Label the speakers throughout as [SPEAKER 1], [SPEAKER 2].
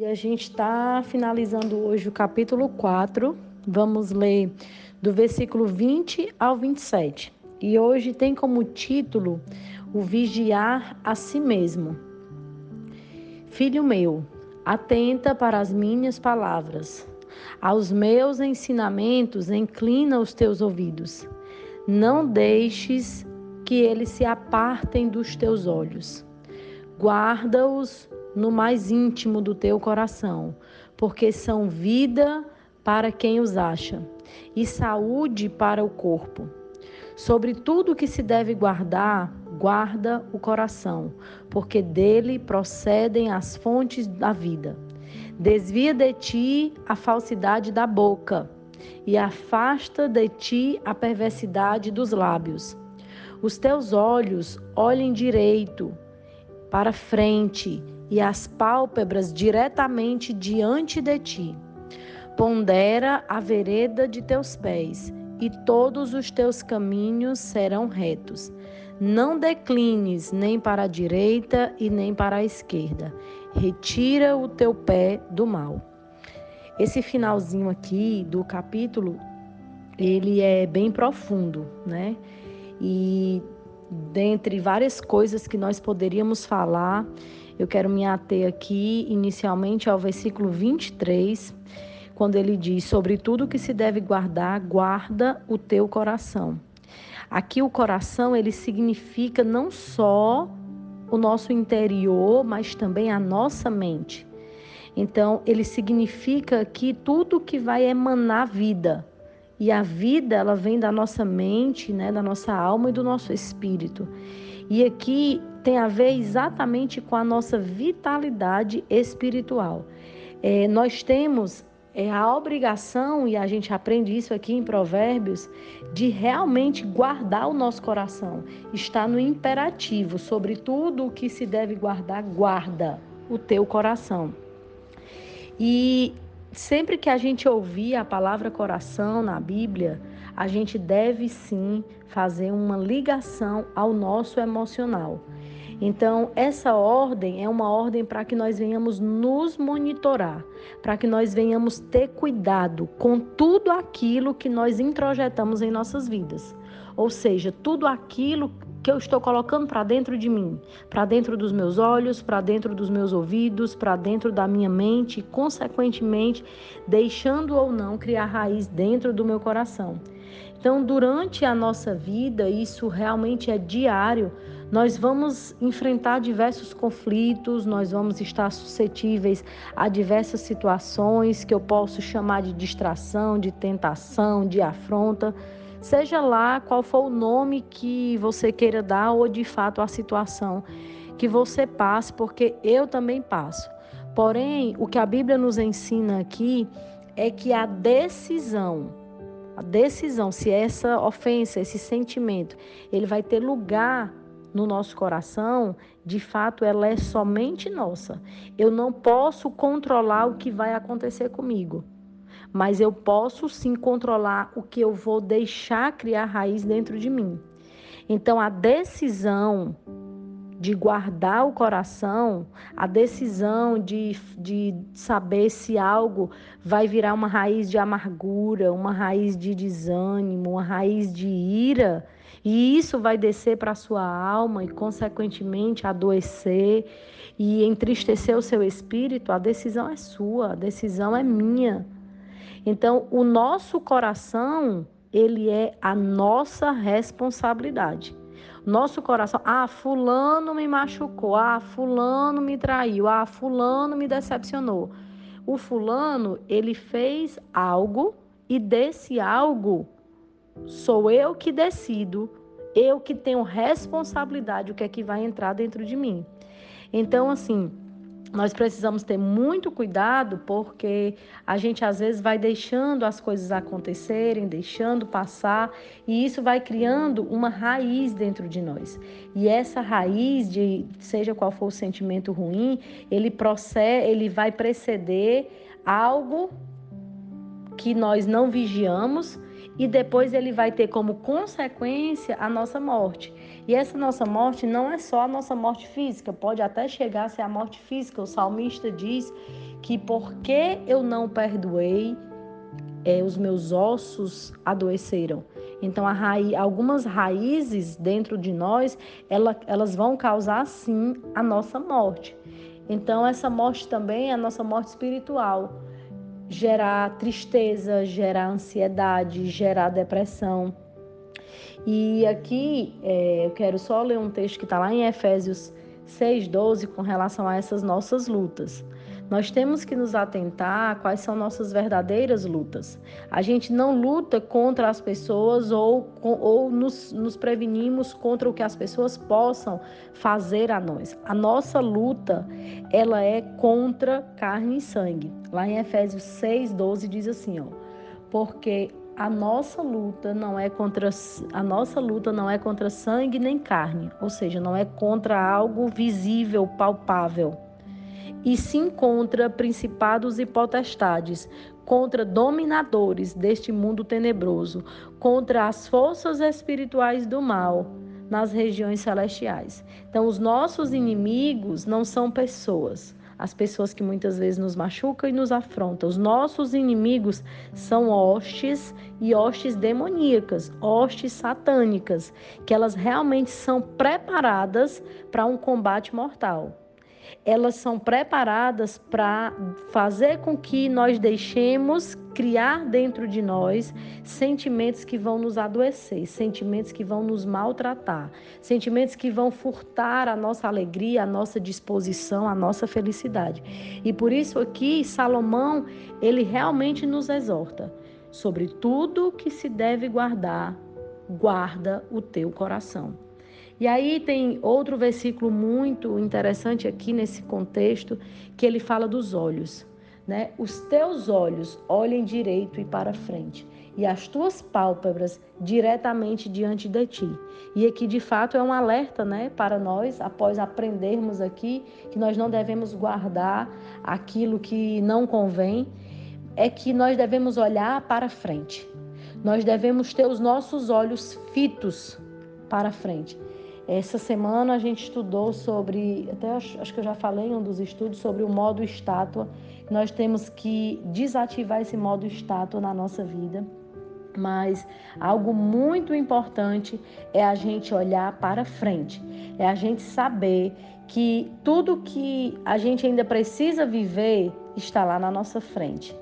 [SPEAKER 1] E a gente está finalizando hoje o capítulo 4. Vamos ler do versículo 20 ao 27. E hoje tem como título o vigiar a si mesmo. Filho meu, atenta para as minhas palavras. Aos meus ensinamentos inclina os teus ouvidos. Não deixes que eles se apartem dos teus olhos. Guarda-os no mais íntimo do teu coração, porque são vida para quem os acha e saúde para o corpo. Sobre tudo que se deve guardar, guarda o coração, porque dele procedem as fontes da vida. Desvia de ti a falsidade da boca e afasta de ti a perversidade dos lábios. Os teus olhos olhem direito para frente e as pálpebras diretamente diante de ti. Pondera a vereda de teus pés, e todos os teus caminhos serão retos. Não declines nem para a direita e nem para a esquerda. Retira o teu pé do mal. Esse finalzinho aqui do capítulo, ele é bem profundo, né? E dentre várias coisas que nós poderíamos falar, eu quero me ater aqui inicialmente ao versículo 23, quando ele diz: Sobre tudo que se deve guardar, guarda o teu coração. Aqui o coração ele significa não só o nosso interior, mas também a nossa mente. Então, ele significa que tudo que vai emanar vida. E a vida, ela vem da nossa mente, né, da nossa alma e do nosso espírito. E aqui tem a ver exatamente com a nossa vitalidade espiritual. É, nós temos é, a obrigação, e a gente aprende isso aqui em Provérbios, de realmente guardar o nosso coração. Está no imperativo, sobre tudo o que se deve guardar, guarda o teu coração. E sempre que a gente ouvir a palavra coração na Bíblia, a gente deve sim fazer uma ligação ao nosso emocional. Então, essa ordem é uma ordem para que nós venhamos nos monitorar, para que nós venhamos ter cuidado com tudo aquilo que nós introjetamos em nossas vidas. Ou seja, tudo aquilo que eu estou colocando para dentro de mim, para dentro dos meus olhos, para dentro dos meus ouvidos, para dentro da minha mente e, consequentemente, deixando ou não criar raiz dentro do meu coração. Então, durante a nossa vida, isso realmente é diário, nós vamos enfrentar diversos conflitos, nós vamos estar suscetíveis a diversas situações que eu posso chamar de distração, de tentação, de afronta, seja lá qual for o nome que você queira dar ou de fato a situação que você passe, porque eu também passo. Porém, o que a Bíblia nos ensina aqui é que a decisão, a decisão, se essa ofensa, esse sentimento, ele vai ter lugar no nosso coração, de fato, ela é somente nossa. Eu não posso controlar o que vai acontecer comigo, mas eu posso sim controlar o que eu vou deixar criar raiz dentro de mim. Então, a decisão de guardar o coração, a decisão de, de saber se algo vai virar uma raiz de amargura, uma raiz de desânimo, uma raiz de ira, e isso vai descer para a sua alma e, consequentemente, adoecer e entristecer o seu espírito, a decisão é sua, a decisão é minha. Então, o nosso coração, ele é a nossa responsabilidade. Nosso coração, ah, fulano me machucou, ah, fulano me traiu, ah, fulano me decepcionou. O fulano, ele fez algo e desse algo sou eu que decido, eu que tenho responsabilidade o que é que vai entrar dentro de mim. Então, assim, nós precisamos ter muito cuidado porque a gente às vezes vai deixando as coisas acontecerem, deixando passar, e isso vai criando uma raiz dentro de nós. E essa raiz de seja qual for o sentimento ruim, ele procede, ele vai preceder algo que nós não vigiamos e depois ele vai ter como consequência a nossa morte. E essa nossa morte não é só a nossa morte física, pode até chegar a ser a morte física. O salmista diz que porque eu não perdoei, é, os meus ossos adoeceram. Então, raiz, algumas raízes dentro de nós, ela, elas vão causar sim a nossa morte. Então, essa morte também é a nossa morte espiritual. Gerar tristeza, gerar ansiedade, gerar depressão. E aqui é, eu quero só ler um texto que está lá em Efésios 6,12 com relação a essas nossas lutas. Nós temos que nos atentar a quais são nossas verdadeiras lutas. A gente não luta contra as pessoas ou, ou nos, nos prevenimos contra o que as pessoas possam fazer a nós. A nossa luta, ela é contra carne e sangue. Lá em Efésios 6, 12 diz assim, ó. Porque a nossa luta não é contra a nossa luta não é contra sangue nem carne, ou seja, não é contra algo visível, palpável e sim contra principados e potestades, contra dominadores deste mundo tenebroso, contra as forças espirituais do mal nas regiões celestiais. Então, os nossos inimigos não são pessoas. As pessoas que muitas vezes nos machucam e nos afrontam. Os nossos inimigos são hostes e hostes demoníacas, hostes satânicas, que elas realmente são preparadas para um combate mortal elas são preparadas para fazer com que nós deixemos criar dentro de nós sentimentos que vão nos adoecer, sentimentos que vão nos maltratar, sentimentos que vão furtar a nossa alegria, a nossa disposição, a nossa felicidade. E por isso aqui Salomão, ele realmente nos exorta sobre tudo que se deve guardar, guarda o teu coração. E aí tem outro versículo muito interessante aqui nesse contexto, que ele fala dos olhos. Né? Os teus olhos olhem direito e para frente, e as tuas pálpebras diretamente diante de ti. E aqui de fato é um alerta, né, para nós, após aprendermos aqui que nós não devemos guardar aquilo que não convém, é que nós devemos olhar para frente. Nós devemos ter os nossos olhos fitos para frente. Essa semana a gente estudou sobre, até acho, acho que eu já falei em um dos estudos, sobre o modo estátua. Nós temos que desativar esse modo estátua na nossa vida. Mas algo muito importante é a gente olhar para frente, é a gente saber que tudo que a gente ainda precisa viver está lá na nossa frente.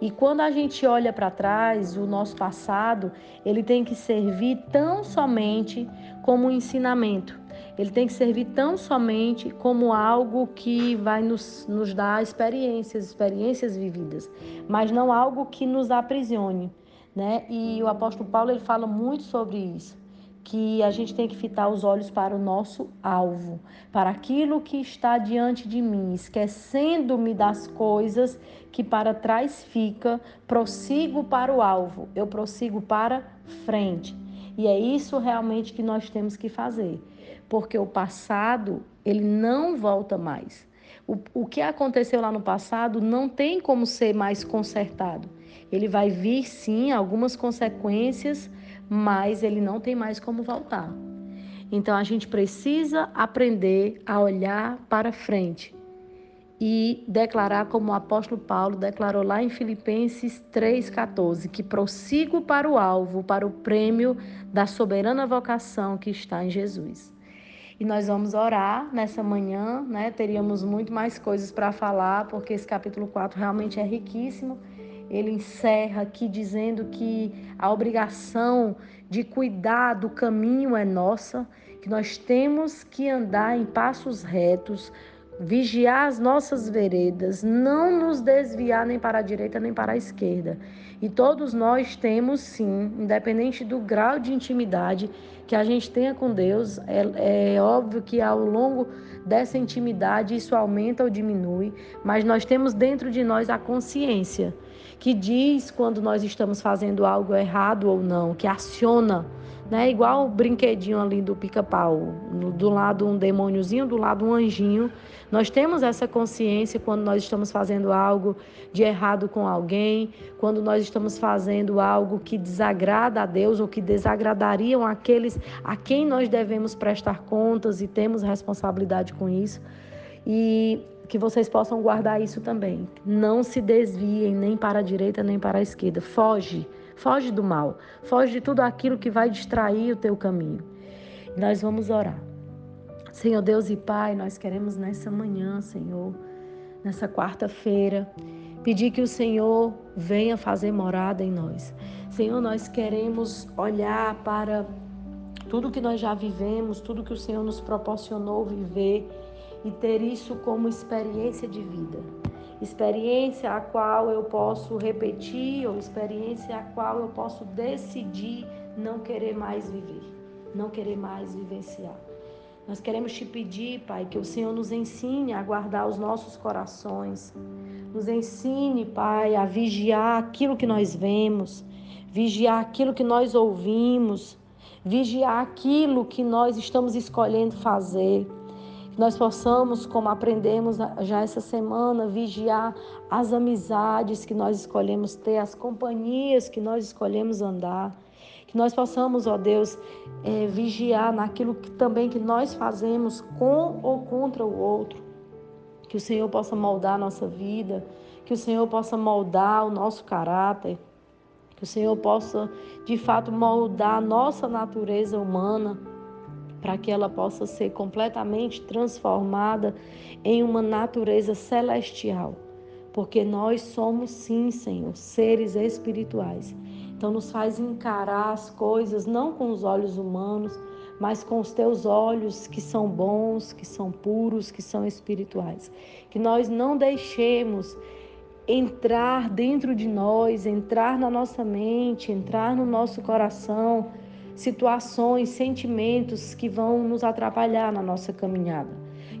[SPEAKER 1] E quando a gente olha para trás, o nosso passado, ele tem que servir tão somente como um ensinamento. Ele tem que servir tão somente como algo que vai nos, nos dar experiências, experiências vividas, mas não algo que nos aprisione. Né? E o apóstolo Paulo ele fala muito sobre isso que a gente tem que fitar os olhos para o nosso alvo, para aquilo que está diante de mim, esquecendo-me das coisas que para trás fica, prossigo para o alvo, eu prossigo para frente. E é isso realmente que nós temos que fazer, porque o passado, ele não volta mais. O, o que aconteceu lá no passado não tem como ser mais consertado. Ele vai vir sim algumas consequências mas ele não tem mais como voltar. Então a gente precisa aprender a olhar para frente e declarar como o apóstolo Paulo declarou lá em Filipenses 3:14, que prossigo para o alvo, para o prêmio da soberana vocação que está em Jesus. E nós vamos orar nessa manhã, né? Teríamos muito mais coisas para falar, porque esse capítulo 4 realmente é riquíssimo ele encerra aqui dizendo que a obrigação de cuidar do caminho é nossa, que nós temos que andar em passos retos, vigiar as nossas veredas, não nos desviar nem para a direita nem para a esquerda. E todos nós temos sim, independente do grau de intimidade que a gente tenha com Deus, é, é óbvio que ao longo dessa intimidade isso aumenta ou diminui, mas nós temos dentro de nós a consciência que diz quando nós estamos fazendo algo errado ou não, que aciona né? Igual o brinquedinho ali do pica-pau, do lado um demôniozinho, do lado um anjinho. Nós temos essa consciência quando nós estamos fazendo algo de errado com alguém, quando nós estamos fazendo algo que desagrada a Deus ou que desagradariam aqueles a quem nós devemos prestar contas e temos responsabilidade com isso. E que vocês possam guardar isso também. Não se desviem nem para a direita nem para a esquerda. Foge, foge do mal, foge de tudo aquilo que vai distrair o teu caminho. Nós vamos orar. Senhor Deus e Pai, nós queremos nessa manhã, Senhor, nessa quarta-feira, pedir que o Senhor venha fazer morada em nós. Senhor, nós queremos olhar para tudo que nós já vivemos, tudo que o Senhor nos proporcionou viver e ter isso como experiência de vida. Experiência a qual eu posso repetir ou experiência a qual eu posso decidir não querer mais viver, não querer mais vivenciar. Nós queremos te pedir, Pai, que o Senhor nos ensine a guardar os nossos corações. Nos ensine, Pai, a vigiar aquilo que nós vemos, vigiar aquilo que nós ouvimos, vigiar aquilo que nós estamos escolhendo fazer. Que nós possamos, como aprendemos já essa semana, vigiar as amizades que nós escolhemos ter, as companhias que nós escolhemos andar. Que nós possamos, ó Deus, é, vigiar naquilo que também que nós fazemos com ou contra o outro. Que o Senhor possa moldar a nossa vida, que o Senhor possa moldar o nosso caráter, que o Senhor possa, de fato, moldar a nossa natureza humana para que ela possa ser completamente transformada em uma natureza celestial. Porque nós somos, sim, Senhor, seres espirituais. Então, nos faz encarar as coisas não com os olhos humanos, mas com os teus olhos que são bons, que são puros, que são espirituais. Que nós não deixemos entrar dentro de nós, entrar na nossa mente, entrar no nosso coração situações, sentimentos que vão nos atrapalhar na nossa caminhada,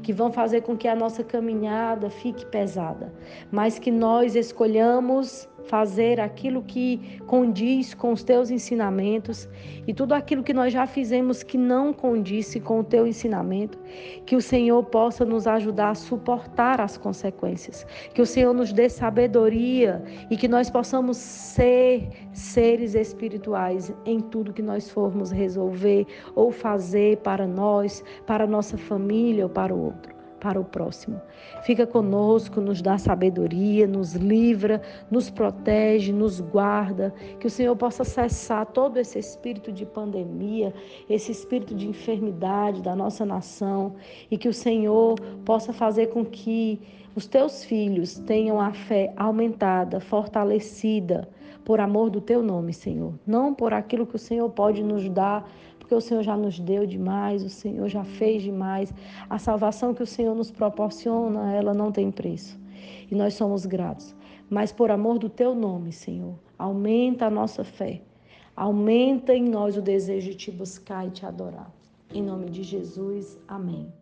[SPEAKER 1] que vão fazer com que a nossa caminhada fique pesada, mas que nós escolhamos fazer aquilo que condiz com os teus ensinamentos e tudo aquilo que nós já fizemos que não condisse com o teu ensinamento, que o Senhor possa nos ajudar a suportar as consequências, que o Senhor nos dê sabedoria e que nós possamos ser seres espirituais em tudo que nós formos resolver ou fazer para nós, para nossa família ou para o outro para o próximo. Fica conosco, nos dá sabedoria, nos livra, nos protege, nos guarda. Que o Senhor possa cessar todo esse espírito de pandemia, esse espírito de enfermidade da nossa nação e que o Senhor possa fazer com que os teus filhos tenham a fé aumentada, fortalecida por amor do teu nome, Senhor. Não por aquilo que o Senhor pode nos dar porque o Senhor já nos deu demais, o Senhor já fez demais. A salvação que o Senhor nos proporciona, ela não tem preço. E nós somos gratos. Mas por amor do teu nome, Senhor, aumenta a nossa fé. Aumenta em nós o desejo de te buscar e te adorar. Em nome de Jesus, amém.